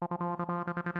thank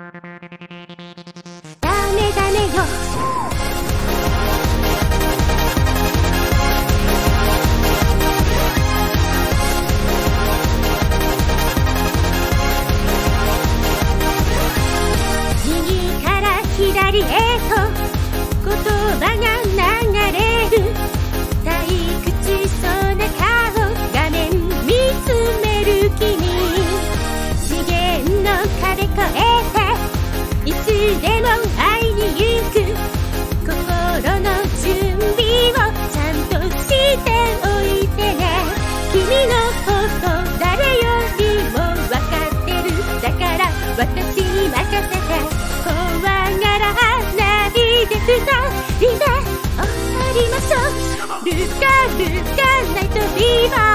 私に任せて。怖がらないでくだりで終わりましょう。ルカルカナイトビーバー。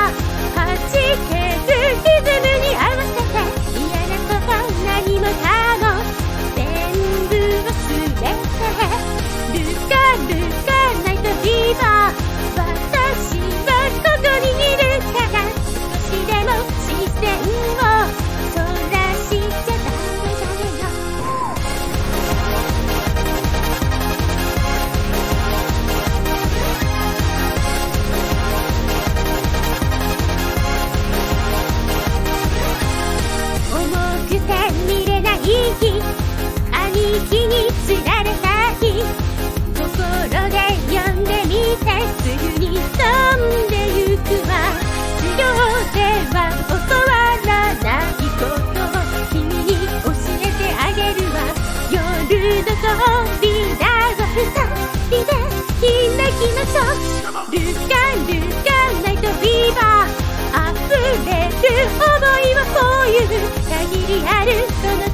き歩くの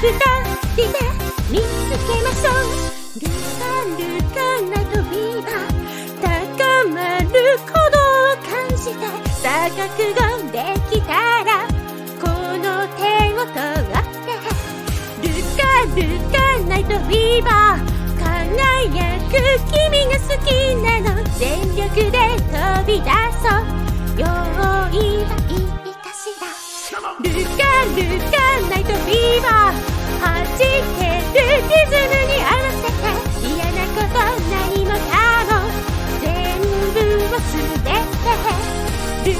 二人で見つけましょうルカルカな飛びは高まる鼓動を感じて錯覚ができたらこの手を取ってルカルカナイトフーバー輝く君が好きなの。全力で飛び出そう。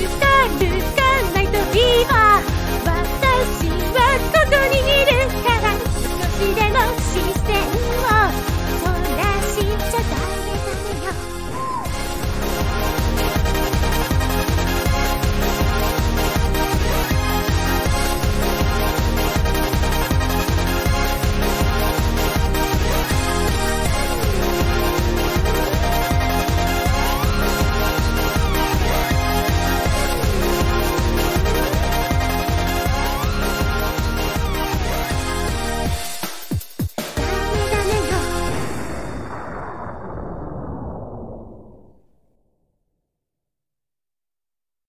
Stop.